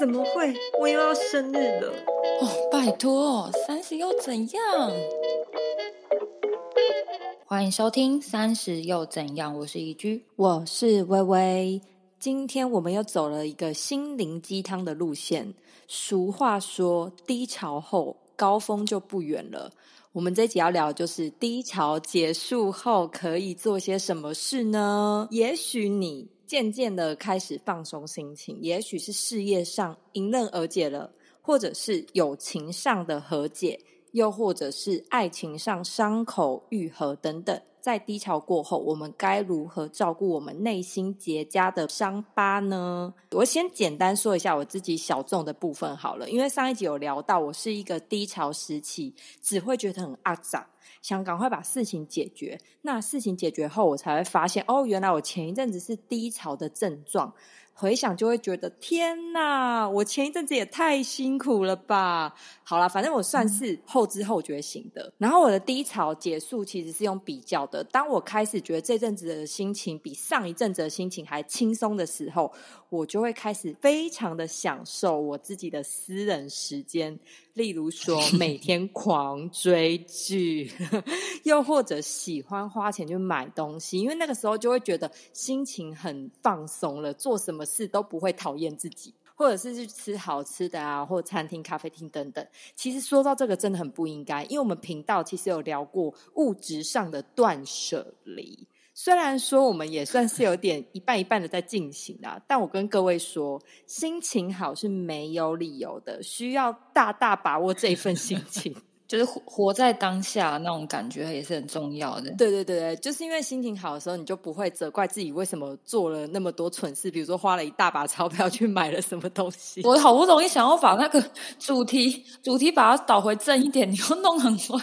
怎么会？我又要生日了！哦，拜托，三十又怎样？欢迎收听《三十又怎样》，我是宜居，我是微微。今天我们又走了一个心灵鸡汤的路线。俗话说，低潮后高峰就不远了。我们这集要聊的就是低潮结束后可以做些什么事呢？也许你。渐渐的开始放松心情，也许是事业上迎刃而解了，或者是友情上的和解，又或者是爱情上伤口愈合等等。在低潮过后，我们该如何照顾我们内心结痂的伤疤呢？我先简单说一下我自己小众的部分好了，因为上一集有聊到，我是一个低潮时期只会觉得很阿杂，想赶快把事情解决。那事情解决后，我才会发现，哦，原来我前一阵子是低潮的症状。回想就会觉得天哪，我前一阵子也太辛苦了吧！好了，反正我算是后知后觉型的。然后我的低潮结束其实是用比较的。当我开始觉得这阵子的心情比上一阵子的心情还轻松的时候，我就会开始非常的享受我自己的私人时间。例如 说，每天狂追剧，又或者喜欢花钱去买东西，因为那个时候就会觉得心情很放松了，做什么事都不会讨厌自己，或者是去吃好吃的啊，或餐厅、咖啡厅等等。其实说到这个，真的很不应该，因为我们频道其实有聊过物质上的断舍离。虽然说我们也算是有点一半一半的在进行啊，但我跟各位说，心情好是没有理由的，需要大大把握这一份心情，就是活活在当下那种感觉也是很重要的。对对对对，就是因为心情好的时候，你就不会责怪自己为什么做了那么多蠢事，比如说花了一大把钞票去买了什么东西。我好不容易想要把那个主题主题把它导回正一点，你又弄很坏。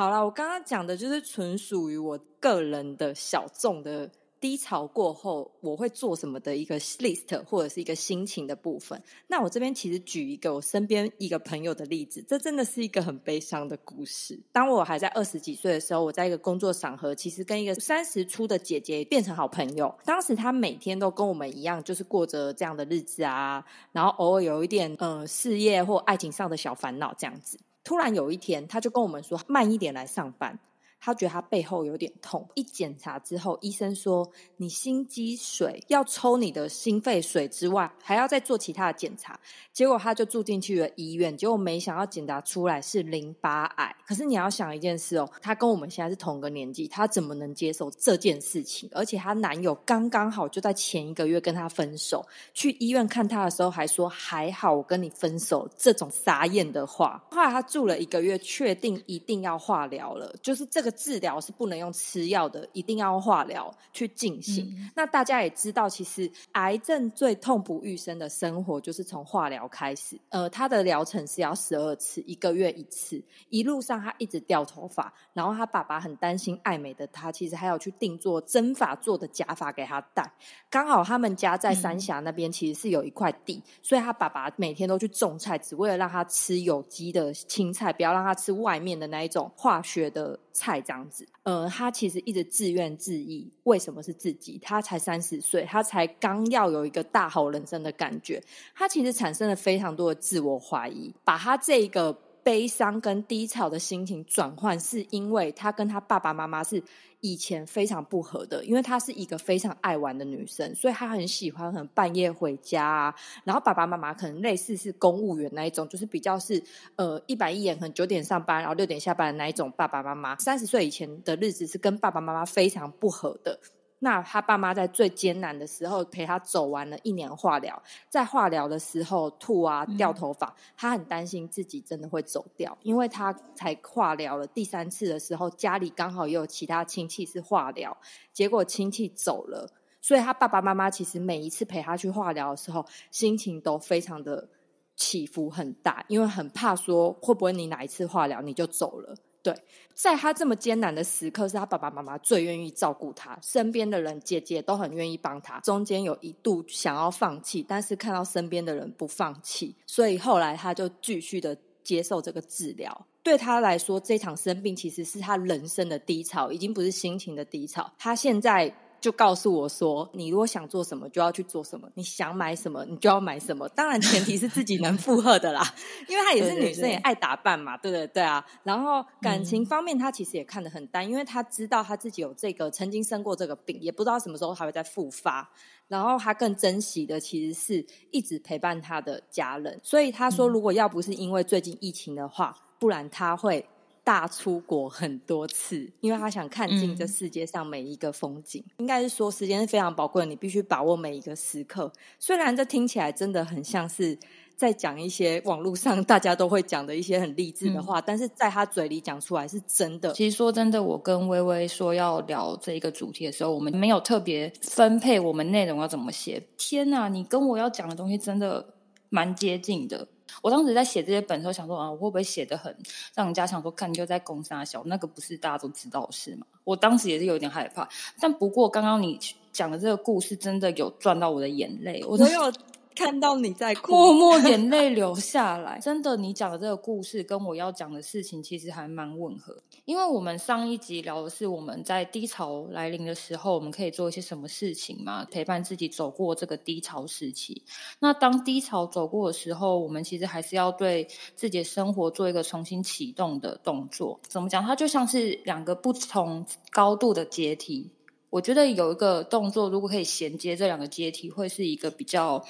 好了，我刚刚讲的就是纯属于我个人的小众的低潮过后我会做什么的一个 list 或者是一个心情的部分。那我这边其实举一个我身边一个朋友的例子，这真的是一个很悲伤的故事。当我还在二十几岁的时候，我在一个工作场合，其实跟一个三十出的姐姐变成好朋友。当时她每天都跟我们一样，就是过着这样的日子啊，然后偶尔有一点呃事业或爱情上的小烦恼这样子。突然有一天，他就跟我们说：“慢一点来上班。”他觉得他背后有点痛，一检查之后，医生说你心积水，要抽你的心肺水之外，还要再做其他的检查。结果他就住进去了医院，结果没想到检查出来是淋巴癌。可是你要想一件事哦，他跟我们现在是同个年纪，他怎么能接受这件事情？而且她男友刚刚好就在前一个月跟她分手，去医院看她的时候还说还好我跟你分手，这种傻眼的话。后来他住了一个月，确定一定要化疗了，就是这个。治疗是不能用吃药的，一定要化疗去进行。那大家也知道，其实癌症最痛不欲生的生活就是从化疗开始。呃，他的疗程是要十二次，一个月一次。一路上他一直掉头发，然后他爸爸很担心爱美的他，其实还要去定做真发做的假发给他戴。刚好他们家在三峡那边其实是有一块地，所以他爸爸每天都去种菜，只为了让他吃有机的青菜，不要让他吃外面的那一种化学的菜。这样子，呃，他其实一直自怨自艾。为什么是自己？他才三十岁，他才刚要有一个大好人生的感觉，他其实产生了非常多的自我怀疑，把他这个。悲伤跟低潮的心情转换，是因为她跟她爸爸妈妈是以前非常不合的，因为她是一个非常爱玩的女生，所以她很喜欢很半夜回家啊。然后爸爸妈妈可能类似是公务员那一种，就是比较是呃一板一眼，可能九点上班，然后六点下班的那一种爸爸妈妈。三十岁以前的日子是跟爸爸妈妈非常不合的。那他爸妈在最艰难的时候陪他走完了一年化疗，在化疗的时候吐啊掉头发，他很担心自己真的会走掉，因为他才化疗了第三次的时候，家里刚好也有其他亲戚是化疗，结果亲戚走了，所以他爸爸妈妈其实每一次陪他去化疗的时候，心情都非常的起伏很大，因为很怕说会不会你哪一次化疗你就走了。对，在他这么艰难的时刻，是他爸爸妈妈最愿意照顾他，身边的人姐姐都很愿意帮他。中间有一度想要放弃，但是看到身边的人不放弃，所以后来他就继续的接受这个治疗。对他来说，这场生病其实是他人生的低潮，已经不是心情的低潮。他现在就告诉我说，你如果想做什么，就要去做什么；你想买什么，你就要买什么。当然，前提是自己能负荷的啦，因为她也是女生，也爱打扮嘛，对对对啊。然后感情方面，她其实也看得很淡，因为她知道她自己有这个曾经生过这个病，也不知道什么时候还会再复发。然后她更珍惜的，其实是一直陪伴她的家人。所以她说，如果要不是因为最近疫情的话，不然她会。大出国很多次，因为他想看尽这世界上每一个风景。应该是说，时间是非常宝贵的，你必须把握每一个时刻。虽然这听起来真的很像是在讲一些网络上大家都会讲的一些很励志的话，但是在他嘴里讲出来是真的。其实说真的，我跟微微说要聊这一个主题的时候，我们没有特别分配我们内容要怎么写。天哪，你跟我要讲的东西真的蛮接近的。我当时在写这些本的时候，想说啊，我会不会写的很让人家想说，看你就在攻杀小，那个不是大家都知道事吗？我当时也是有点害怕，但不过刚刚你讲的这个故事真的有赚到我的眼泪，我有。看到你在哭，默默 眼泪流下来。真的，你讲的这个故事跟我要讲的事情其实还蛮吻合。因为我们上一集聊的是我们在低潮来临的时候，我们可以做一些什么事情嘛？陪伴自己走过这个低潮时期。那当低潮走过的时候，我们其实还是要对自己的生活做一个重新启动的动作。怎么讲？它就像是两个不同高度的阶梯。我觉得有一个动作，如果可以衔接这两个阶梯，会是一个比较。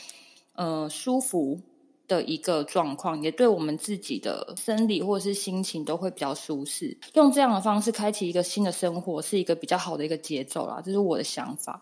呃，舒服的一个状况，也对我们自己的生理或者是心情都会比较舒适。用这样的方式开启一个新的生活，是一个比较好的一个节奏啦，这是我的想法。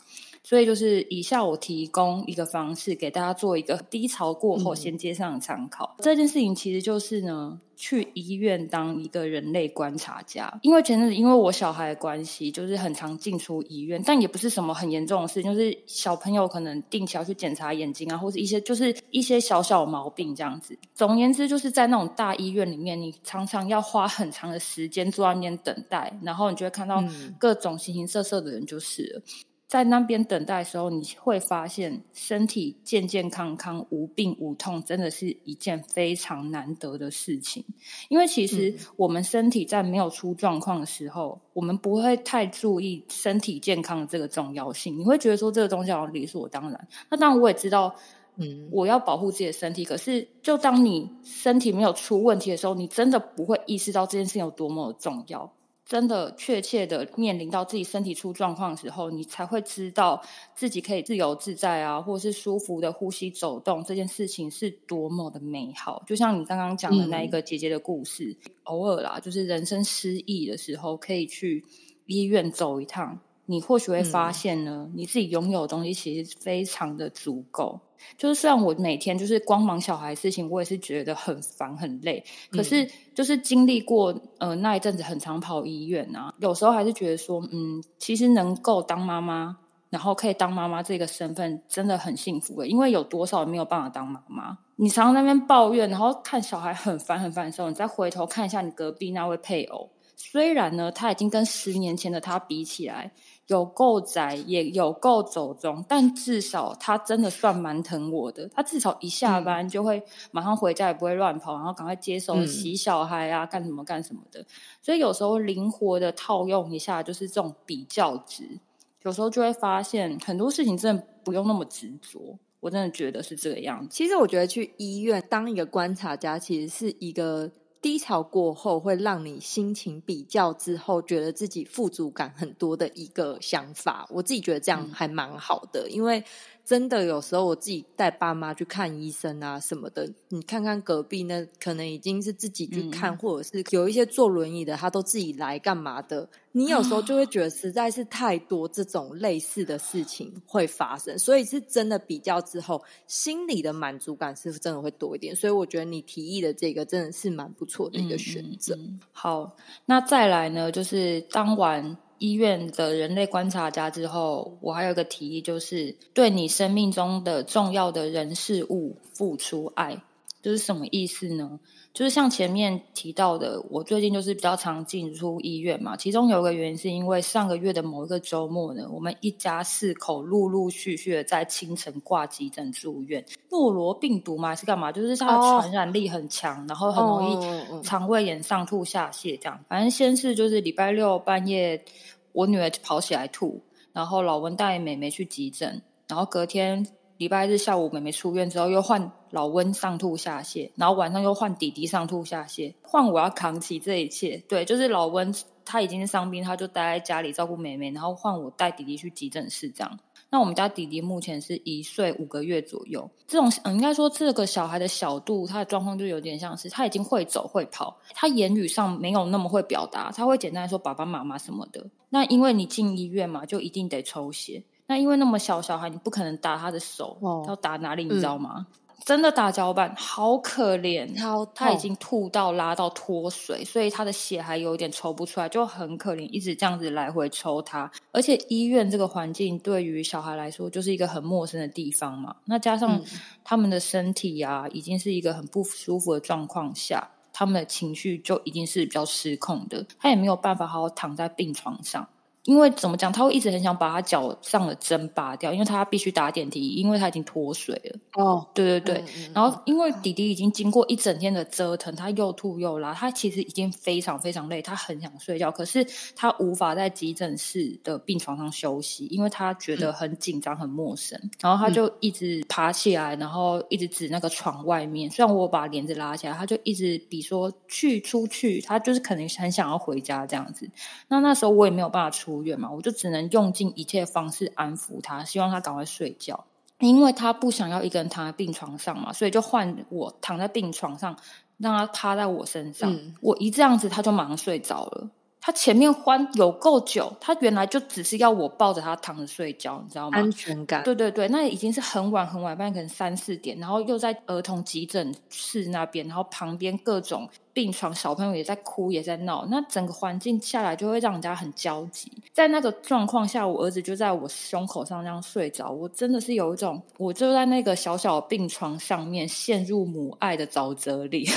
所以就是以下我提供一个方式给大家做一个低潮过后衔接上的参考。这件事情其实就是呢，去医院当一个人类观察家。因为前阵子因为我小孩的关系，就是很常进出医院，但也不是什么很严重的事，就是小朋友可能定期要去检查眼睛啊，或者一些就是一些小小毛病这样子。总而言之，就是在那种大医院里面，你常常要花很长的时间坐在那边等待，然后你就会看到各种形形色色的人，就是了。在那边等待的时候，你会发现身体健健康康、无病无痛，真的是一件非常难得的事情。因为其实我们身体在没有出状况的时候，我们不会太注意身体健康的这个重要性。你会觉得说这个东西好像理所当然。那当然我也知道，嗯，我要保护自己的身体。可是，就当你身体没有出问题的时候，你真的不会意识到这件事情有多么的重要。真的确切的面临到自己身体出状况的时候，你才会知道自己可以自由自在啊，或者是舒服的呼吸走动，这件事情是多么的美好。就像你刚刚讲的那一个姐姐的故事，偶尔啦，就是人生失意的时候，可以去医院走一趟。你或许会发现呢，你自己拥有的东西其实非常的足够。就是虽然我每天就是光忙小孩事情，我也是觉得很烦很累。可是就是经历过呃那一阵子很常跑医院啊，有时候还是觉得说，嗯，其实能够当妈妈，然后可以当妈妈这个身份真的很幸福的。因为有多少人没有办法当妈妈？你常常那边抱怨，然后看小孩很烦很烦的时候，你再回头看一下你隔壁那位配偶，虽然呢他已经跟十年前的他比起来。有够宅，也有够走中，但至少他真的算蛮疼我的。他至少一下班就会马上回家，也不会乱跑，然后赶快接手洗小孩啊，干什么干什么的。所以有时候灵活的套用一下，就是这种比较值，有时候就会发现很多事情真的不用那么执着。我真的觉得是这个样子。其实我觉得去医院当一个观察家，其实是一个。低潮过后，会让你心情比较之后，觉得自己富足感很多的一个想法。我自己觉得这样还蛮好的，因为。真的有时候我自己带爸妈去看医生啊什么的，你看看隔壁那可能已经是自己去看，或者是有一些坐轮椅的，他都自己来干嘛的？你有时候就会觉得实在是太多这种类似的事情会发生，所以是真的比较之后，心里的满足感是真的会多一点。所以我觉得你提议的这个真的是蛮不错的一个选择。好，那再来呢，就是当晚。医院的人类观察家之后，我还有个提议，就是对你生命中的重要的人事物付出爱，就是什么意思呢？就是像前面提到的，我最近就是比较常进出医院嘛。其中有一个原因是因为上个月的某一个周末呢，我们一家四口陆陆续续的在清晨挂急诊住院。诺罗病毒嘛，是干嘛？就是它的传染力很强，然后很容易肠胃炎、上吐下泻这样。反正先是就是礼拜六半夜，我女儿跑起来吐。然后老温带美美去急诊，然后隔天礼拜日下午妹妹出院之后，又换老温上吐下泻，然后晚上又换弟弟上吐下泻，换我要扛起这一切。对，就是老温他已经是伤病，他就待在家里照顾妹妹，然后换我带弟弟去急诊室这样。那我们家弟弟目前是一岁五个月左右，这种嗯，应该说这个小孩的小度，他的状况就有点像是他已经会走会跑，他言语上没有那么会表达，他会简单说爸爸妈妈什么的。那因为你进医院嘛，就一定得抽血。那因为那么小小孩，你不可能打他的手，哦要打哪里你知道吗？真的打脚板，好可怜，他已经吐到拉到脱水，所以他的血还有点抽不出来，就很可怜，一直这样子来回抽他。而且医院这个环境对于小孩来说就是一个很陌生的地方嘛，那加上他们的身体啊，已经是一个很不舒服的状况下，他们的情绪就已经是比较失控的，他也没有办法好好躺在病床上。因为怎么讲，他会一直很想把他脚上的针拔掉，因为他必须打点滴，因为他已经脱水了。哦，对对对。然后因为弟弟已经经过一整天的折腾，他又吐又拉，他其实已经非常非常累，他很想睡觉，可是他无法在急诊室的病床上休息，因为他觉得很紧张、很陌生。然后他就一直爬起来，然后一直指那个床外面。虽然我把帘子拉起来，他就一直比说去出去，他就是可能很想要回家这样子。那那时候我也没有办法出。院嘛，我就只能用尽一切方式安抚他，希望他赶快睡觉，因为他不想要一个人躺在病床上嘛，所以就换我躺在病床上，让他趴在我身上。我一这样子，他就马上睡着了。他前面欢有够久，他原来就只是要我抱着他躺着睡觉，你知道吗？安全感。对对对，那已经是很晚很晚，半夜可能三四点，然后又在儿童急诊室那边，然后旁边各种。病床，小朋友也在哭，也在闹，那整个环境下来就会让人家很焦急。在那个状况下，我儿子就在我胸口上这样睡着，我真的是有一种，我就在那个小小病床上面陷入母爱的沼泽里，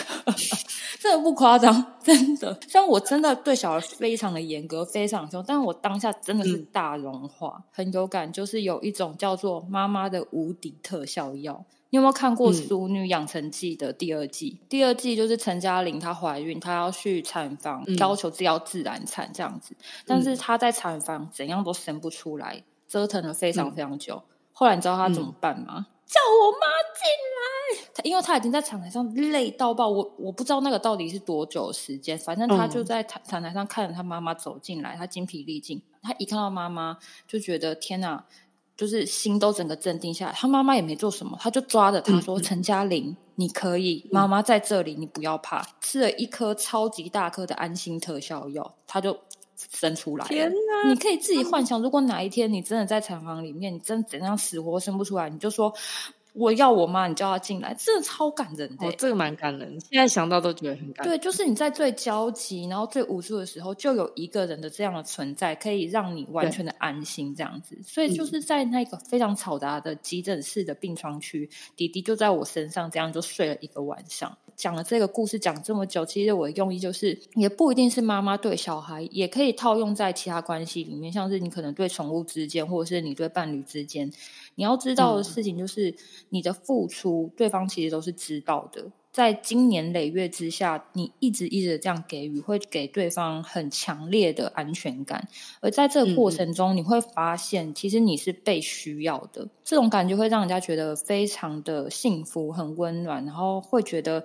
真 的不夸张，真的。虽然我真的对小孩非常的严格，非常凶，但是我当下真的是大融化，很有感，就是有一种叫做妈妈的无敌特效药。你有没有看过《淑女养成记》的第二季？第二季就是陈嘉玲她怀孕，她要去产房，要求自己要自然产这样子，但是她在产房怎样都生不出来，折腾了非常非常久。后来你知道她怎么办吗？叫我妈进来。她因为她已经在产台上累到爆，我我不知道那个到底是多久时间，反正她就在产产台上看着她妈妈走进来，她精疲力尽，她一看到妈妈就觉得天哪！就是心都整个镇定下来，他妈妈也没做什么，他就抓着他说：“陈嘉玲，你可以，妈妈在这里，你不要怕。”吃了一颗超级大颗的安心特效药，他就生出来了。天哪！你可以自己幻想，如果哪一天你真的在产房里面，你真怎样死活生不出来，你就说。我要我妈，你叫她进来，真的超感人的。哦，这个蛮感人，现在想到都觉得很感人。对，就是你在最焦急，然后最无助的时候，就有一个人的这样的存在，可以让你完全的安心，这样子。所以就是在那个非常嘈杂的急诊室的病床区，弟弟就在我身上，这样就睡了一个晚上。讲了这个故事讲这么久，其实我的用意就是，也不一定是妈妈对小孩，也可以套用在其他关系里面，像是你可能对宠物之间，或者是你对伴侣之间。你要知道的事情就是，你的付出，对方其实都是知道的。在经年累月之下，你一直一直这样给予，会给对方很强烈的安全感。而在这个过程中，你会发现，其实你是被需要的。这种感觉会让人家觉得非常的幸福、很温暖，然后会觉得。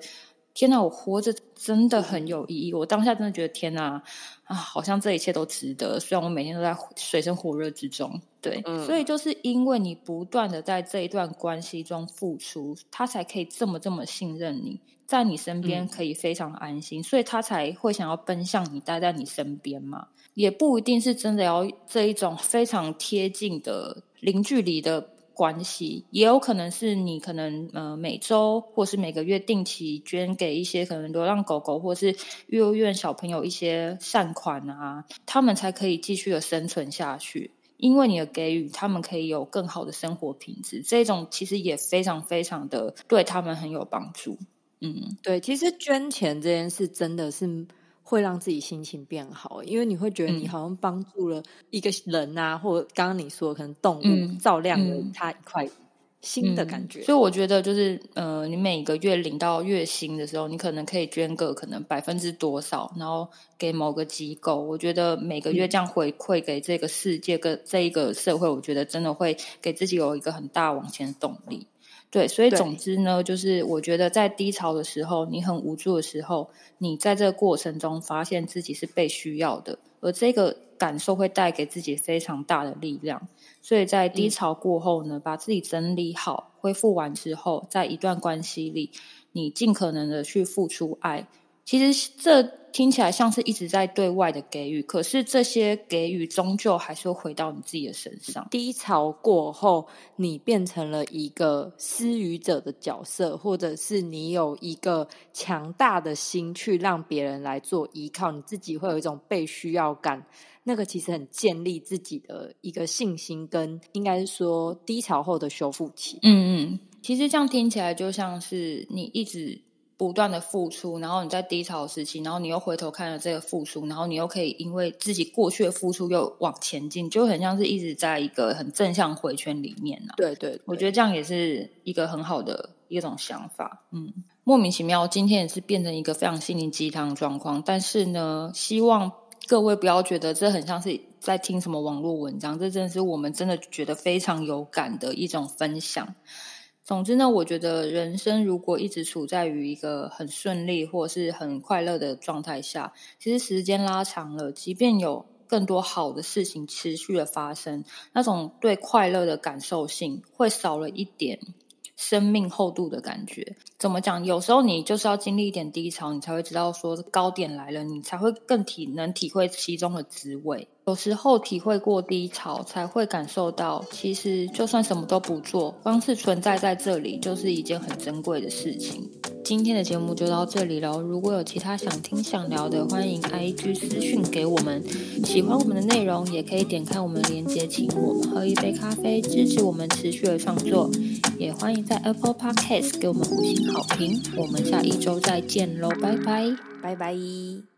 天哪，我活着真的很有意义。我当下真的觉得，天哪啊，好像这一切都值得。虽然我每天都在水深火热之中，对，所以就是因为你不断的在这一段关系中付出，他才可以这么这么信任你，在你身边可以非常安心，所以他才会想要奔向你，待在你身边嘛。也不一定是真的要这一种非常贴近的零距离的。关系也有可能是你可能呃每周或是每个月定期捐给一些可能流浪狗狗或是幼儿园小朋友一些善款啊，他们才可以继续的生存下去。因为你的给予，他们可以有更好的生活品质，这种其实也非常非常的对他们很有帮助。嗯，对，其实捐钱这件事真的是。会让自己心情变好，因为你会觉得你好像帮助了一个人啊，或者刚刚你说可能动物照亮了他一块新的感觉。所以我觉得就是呃，你每个月领到月薪的时候，你可能可以捐个可能百分之多少，然后给某个机构。我觉得每个月这样回馈给这个世界跟这一个社会，我觉得真的会给自己有一个很大往前的动力。对，所以总之呢，就是我觉得在低潮的时候，你很无助的时候，你在这个过程中发现自己是被需要的，而这个感受会带给自己非常大的力量。所以在低潮过后呢，把自己整理好、恢复完之后，在一段关系里，你尽可能的去付出爱。其实这听起来像是一直在对外的给予，可是这些给予终究还是会回到你自己的身上。低潮过后，你变成了一个施予者的角色，或者是你有一个强大的心去让别人来做依靠，你自己会有一种被需要感。那个其实很建立自己的一个信心，跟应该是说低潮后的修复期。嗯嗯，其实这样听起来就像是你一直。不断的付出，然后你在低潮时期，然后你又回头看了这个付出，然后你又可以因为自己过去的付出又往前进，就很像是一直在一个很正向回圈里面呢。对对，我觉得这样也是一个很好的一种想法。嗯，莫名其妙，今天也是变成一个非常心灵鸡汤状况。但是呢，希望各位不要觉得这很像是在听什么网络文章，这真的是我们真的觉得非常有感的一种分享。总之呢，我觉得人生如果一直处在于一个很顺利或是很快乐的状态下，其实时间拉长了，即便有更多好的事情持续的发生，那种对快乐的感受性会少了一点。生命厚度的感觉，怎么讲？有时候你就是要经历一点低潮，你才会知道说高点来了，你才会更体能体会其中的滋味。有时候体会过低潮，才会感受到，其实就算什么都不做，光是存在在这里，就是一件很珍贵的事情。今天的节目就到这里了。如果有其他想听想聊的，欢迎 IG 私讯给我们。喜欢我们的内容，也可以点开我们链接，请我们喝一杯咖啡，支持我们持续的创作。也欢迎在 Apple Podcast 给我们五星好评。我们下一周再见喽，拜拜，拜拜。